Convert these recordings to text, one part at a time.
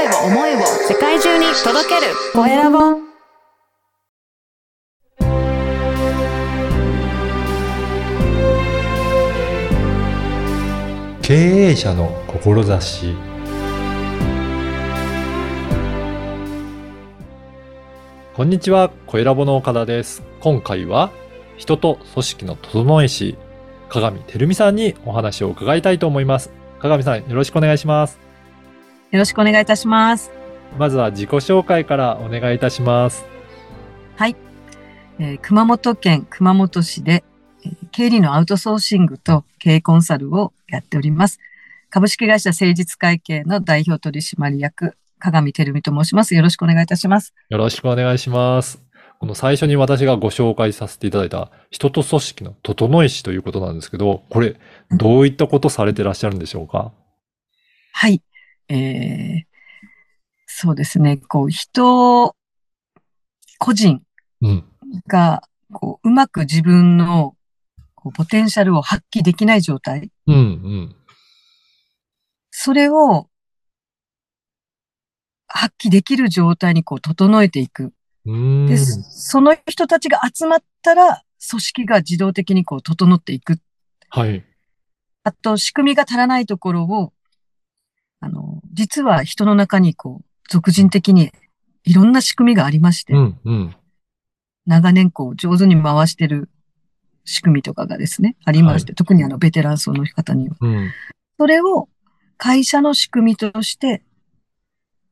声を、思いを世界中に届けるコエラボ経営者の志こんにちは、小ラボの岡田です。今回は、人と組織の整え師、鏡てるみさんにお話を伺いたいと思います。鏡さん、よろしくお願いします。よろしくお願いいたします。まずは自己紹介からお願いいたします。はい。えー熊本県熊本市で、えー経理のアウトソーシングと経営コンサルをやっております。株式会社誠実会計の代表取締役、鏡てるみと申します。よろしくお願いいたします。よろしくお願いします。この最初に私がご紹介させていただいた人と組織の整え師ということなんですけど、これ、どういったことされてらっしゃるんでしょうか？はい。えーそうですね。こう、人、個人うん。が、こう、うまく自分の、こう、ポテンシャルを発揮できない状態。うん、うん。それを、発揮できる状態にこう整えていく。で、その人たちが集まったら、組織が自動的にこう整っていく。はい。あと、仕組みが足らないところを、あの、実は人の中にこう、俗人的にいろんな仕組みがありまして、うん、うん。長年こう、上手に回してる仕組みとかがですね、ありまして、特にあの、ベテラン層の方には。うん。それを会社の仕組みとして、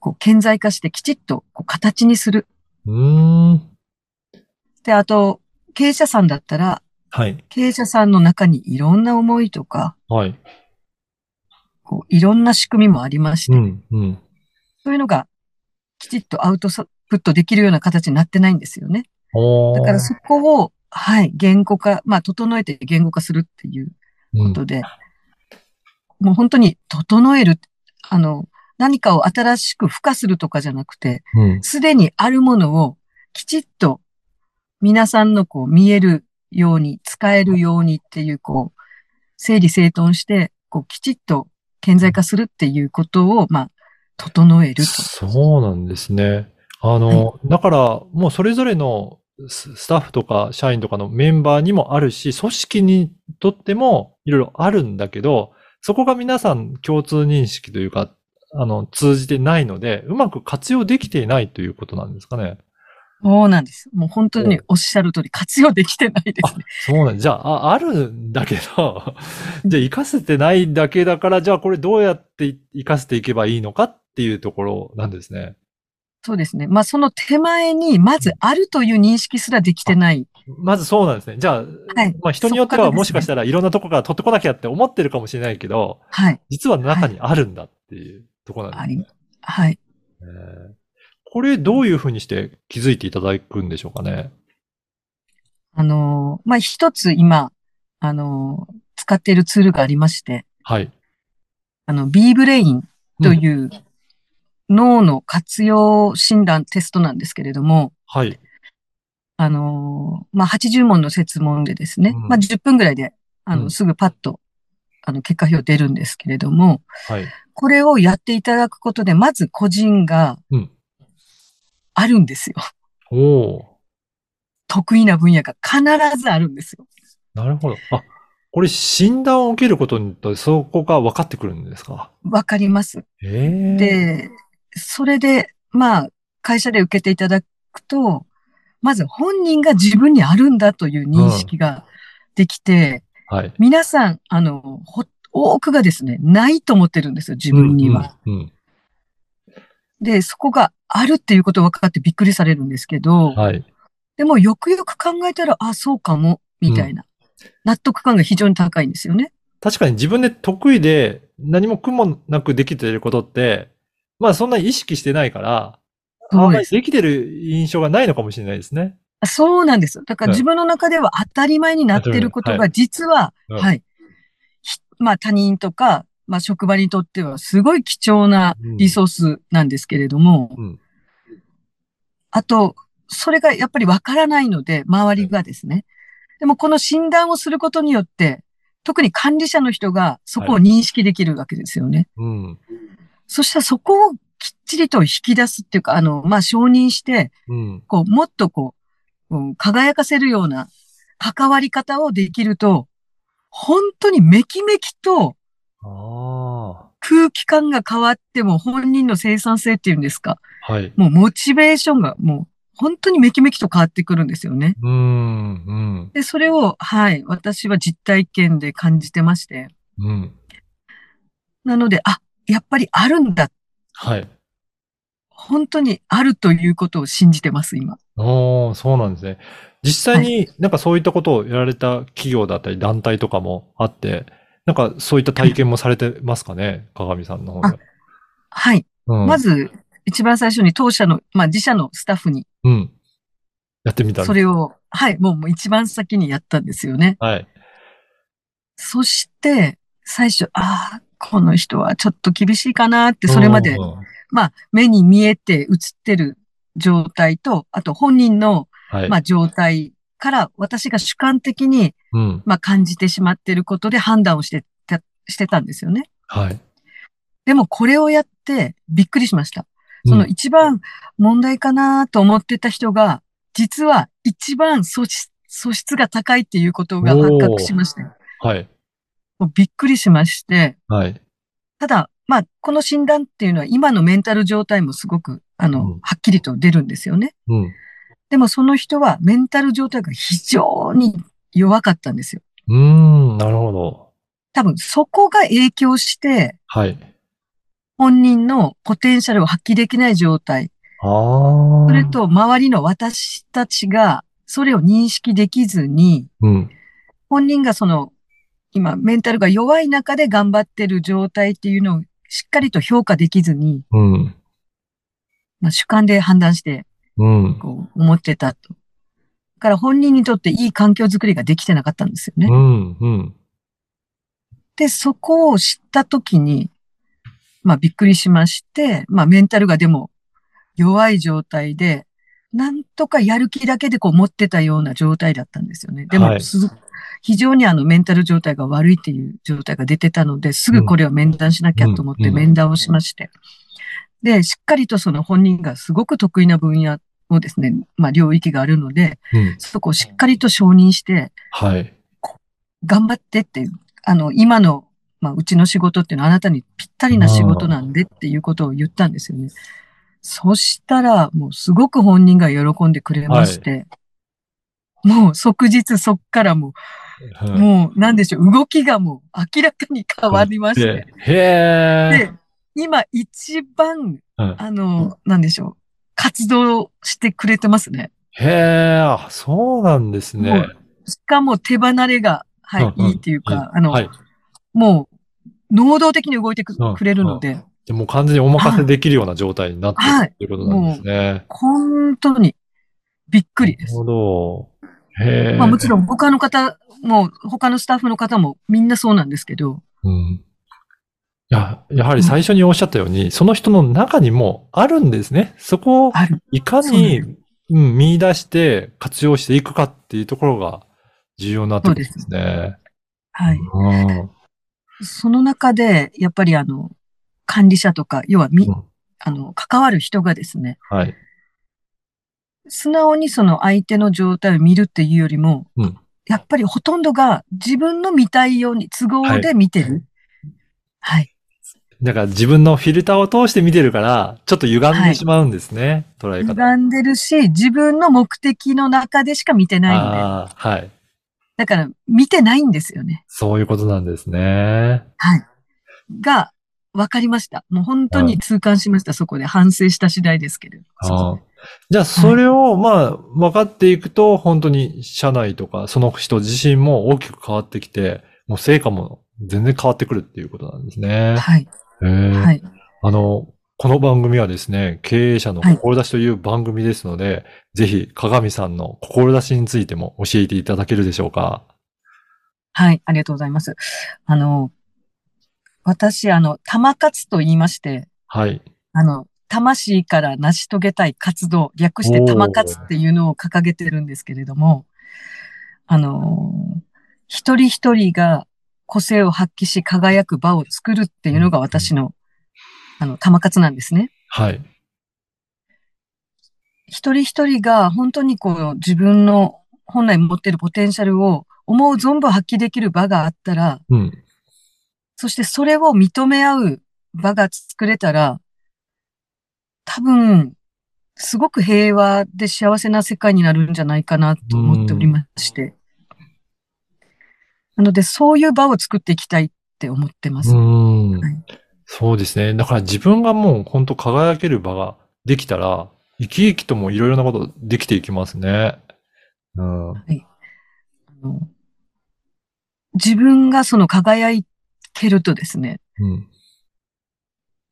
こう、顕在化してきちっとこう形にする。うーん。で、あと、経営者さんだったら、はい。経営者さんの中にいろんな思いとか、はい。いろんな仕組みもありまして、うん、うん。そういうのがきちっとアウトプットできるような形になってないんですよね。だからそこを、はい、言語化、まあ、整えて言語化するっていううんことで、もう本当に整える、あの、何かを新しく付加するとかじゃなくて、うん。すでにあるものをきちっと皆さんのこう見えるように、使えるようにっていう、こう、整理整頓して、こう、きちっと顕在化するっていうことを、まあ、整えると。そうなんですね。あの、だから、もうそれぞれのススタッフとか社員とかのメンバーにもあるし、組織にとってもいろいろあるんだけど、そこが皆さん共通認識というか、あの、通じてないので、うまく活用できていないということなんですかね。そうなんです。もう本当におっしゃる通り活用できてないですね。そうなんじゃあ、ああるんだけど、じゃあ活かせてないだけだから、じゃあこれどうやって活かせていけばいいのかっていうところなんですね。そうですね。まあ、その手前に、まずあるという認識すらできてない。まずそうなんですね。じゃあ、はいまあ人によってはもしかしたらいろんなとこから取ってこなきゃって思ってるかもしれないけど、はい。実は中にあるんだっていうところなんあですねり、はい。ね。これどういうふうにして気づいていただくんでしょうかね？あのー、まあ、一つ今、あのー、使っているツールがありまして、はい。あの、B ブレインという脳の活用診断テストなんですけれども、はい。あのー、まあ、80問の設問でですね、うんまあ、10分ぐらいで、あの、うんすぐパッと、あの、結果表出るんですけれども、はい。これをやっていただくことで、まず個人がうん。あるんですよ。おお得意な分野が必ずあるんですよ。なるほど。あ、これ診断を受けることによってそこが分かってくるんですか？わかります。ええで、それで、まあ、会社で受けていただくと、まず本人が自分にあるんだという認識ができて、はい。皆さん、あの、ほ多くがですね、ないと思ってるんですよ、自分には。うん。うんで、そこがあるっていうことを分かってびっくりされるんですけど、はい。でもよくよく考えたら、あ、そうかも、みたいな、納得感が非常に高いんですよね。確かに自分で得意で何も苦もなくできていることって、まあそんなに意識してないから、あんまりできてる印象がないのかもしれないですね。そうなんです。だからはい自分の中では当たり前になっていることが実は、はいはい。ひまあ他人とか、まあ職場にとってはすごい貴重なリソースなんですけれども、うん。あと、それがやっぱりわからないので、周りがですね。でもこの診断をすることによって、特に管理者の人がそこを認識できるわけですよね。うん。そしたらそこをきっちりと引き出すっていうか、あの、まあ、承認して、うん。こう、もっとこう、うん輝かせるような関わり方をできると、本当にめきめきとあ空気感が変わっても本人の生産性っていうんですか？あ。はい。もうモチベーションがもう本当にめきめきと変わってくるんですよね。うん、うん、で、それを、はい、私は実体験で感じてまして。うん。なので、あ、やっぱりあるんだ。はい。本当にあるということを信じてます、今。おー、そうなんですね。実際になんかそういったことをやられた企業だったり団体とかもあって、なんかそういった体験もされてますかね？鏡さんの方で。はい。うん、まず、一番最初に当社の、まあ自社のスタッフに、うん。やってみたそれを、はい、もう一番先にやったんですよね。はい。そして、最初、ああ、この人はちょっと厳しいかなって、それまでう、んまあ、目に見えて映ってる状態と、あと本人の、はい。まあ、状態から、私が主観的に、うん。まあ、感じてしまっていることで判断をしてた、してたんですよね。はい。でも、これをやってびっくりしました。そのうん一番問題かなと思ってた人が、実は一番素質素質が高いっていうことが発覚しまして、はい。もうびっくりしまして、はい。ただ、まあ、この診断っていうのは今のメンタル状態もすごく、あの、うんはっきりと出るんですよね。うん。でもその人はメンタル状態が非常に弱かったんですよ。うーん、なるほど。多分そこが影響して、はい。本人のポテンシャルを発揮できない状態。ああ。それ、と周りの私たちがそれを認識できずに、うん。本人がその、今メンタルが弱い中で頑張ってる状態っていうのをしっかりと評価できずに、うん。まあ、主観で判断して、うん。こう思ってたと。だから本人にとっていい環境づくりができてなかったんですよね。うん。うん。で、そこを知ったときに、まあびっくりしまして、まあメンタルがでも弱い状態で、なんとかやる気だけでこう持ってたような状態だったんですよね。ではい非常にあのメンタル状態が悪いっていう状態が出てたので、すぐこれは面談しなきゃと思って面談をしまして。で、しっかりとその本人がすごく得意な分野をですね、まあ領域があるので、うん。そこをしっかりと承認して、はい。頑張ってってあの、今の、まあ、うちの仕事っていうのはあなたにぴったりな仕事なんでっていうことを言ったんですよね。そしたら、もうすごく本人が喜んでくれまして、もう即日そっからもう、はいもうなんでしょう、動きがもう明らかに変わりまして、でへえ。で、今一番、うんあの、なんでしょう、活動してくれてますね。へえ、あそうなんですね。しかも手離れが、はい、うんうんいいっていうか、あの、はい。もう、能動的に動いてくうんくれるので、でもう完全にお任せできるような状態になってるはいっていうことなんですね。本当にびっくりです。なるほど。へえ。まあもちろん他の方も、他のスタッフの方もみんなそうなんですけど、うん。いや、やはり最初におっしゃったように、その人の中にもあるんですね。そこを。いかにな、うん、見出して活用していくかっていうところが重要になってくるんですね。はい。うんその中で、やっぱりあの、管理者とか、要はみ、うんあの、関わる人がですね、はい。素直にその相手の状態を見るっていうよりも、うんやっぱりほとんどが自分の見たいように都合で見てる。はい。だから自分のフィルターを通して見てるから、ちょっと歪んでしまうんですね。捉え方。歪んでるし、自分の目的の中でしか見てないので、ああ、はい。だから見てないんですよね。そういうことなんですね。はい。が、わかりました。もう本当に痛感しました。そこで反省した次第ですけれど。ああじゃあ、それを、まあ、分かっていくと、本当に社内とか、その人自身も大きく変わってきて、もう成果も全然変わってくるっていうことなんですね。はい。はい。あの、この番組はですね、経営者の志という番組ですので、ぜひ、鏡さんの志についても教えていただけるでしょうか？はい。ありがとうございます。あの、私、あの、玉活と言いまして、はい。あの、魂から成し遂げたい活動、略して玉活っていうのを掲げてるんですけれども、あの、一人一人が個性を発揮し輝く場を作るっていうのが私の、あの、玉活なんですね。はい。一人一人が本当にこう自分の本来持っているポテンシャルを思う存分発揮できる場があったら、うん。そしてそれを認め合う場が作れたら、多分、すごく平和で幸せな世界になるんじゃないかなと思っておりまして。なので、そういう場を作っていきたいって思ってます。うんはいそうですね。だから自分がもう本当輝ける場ができたら、生き生きともいろいろなことできていきますね。うん。あの自分がその輝けるとですね、うん。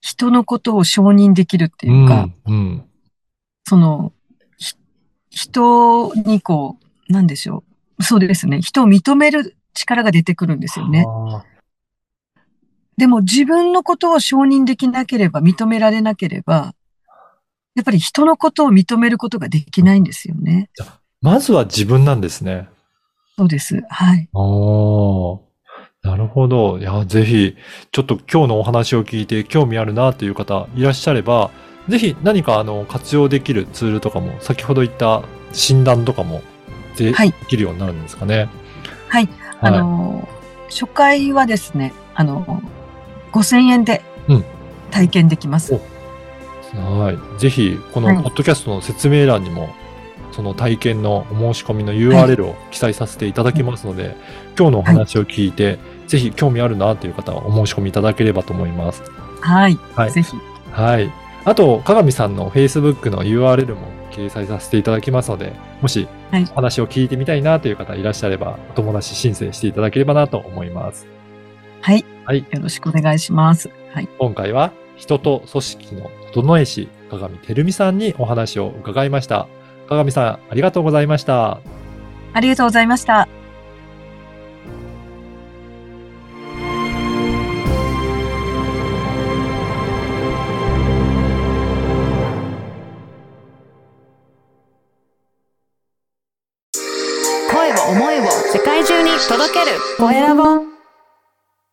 人のことを承認できるってういうか、ん。うん。その、ひ人にこう、なんでしょう。そうですね。人を認める力が出てくるんですよね。あでも自分のことを承認できなければ、認められなければ、やっぱり人のことを認めることができないんですよね。ーまずは自分なんですね。そうです。はい。ああ。なるほど。いや、ぜひ、ちょっと今日のお話を聞いて興味あるなという方いらっしゃれば、ぜひ何かあの活用できるツールとかも、先ほど言った診断とかも、ではいできるようになるんですかね。はい。あの、初回はですね、あの、5000円でうん体験できます。おはい。ぜひ、このはいポッドキャストの説明欄にも、その体験のお申し込みの URL を記載させていただきますので、今日のお話を聞いて、ぜひ興味あるなという方はお申し込みいただければと思います。はい。はいぜひ。はい。あと、鏡さんの Facebook の URL も掲載させていただきますので、もしはいお話を聞いてみたいなという方いらっしゃれば、お友達申請していただければなと思います。はい。はい。よろしくお願いします。はい。今回は人と組織の整え師、鏡てるみさんにお話を伺いました。鏡さん、ありがとうございました。ありがとうございました。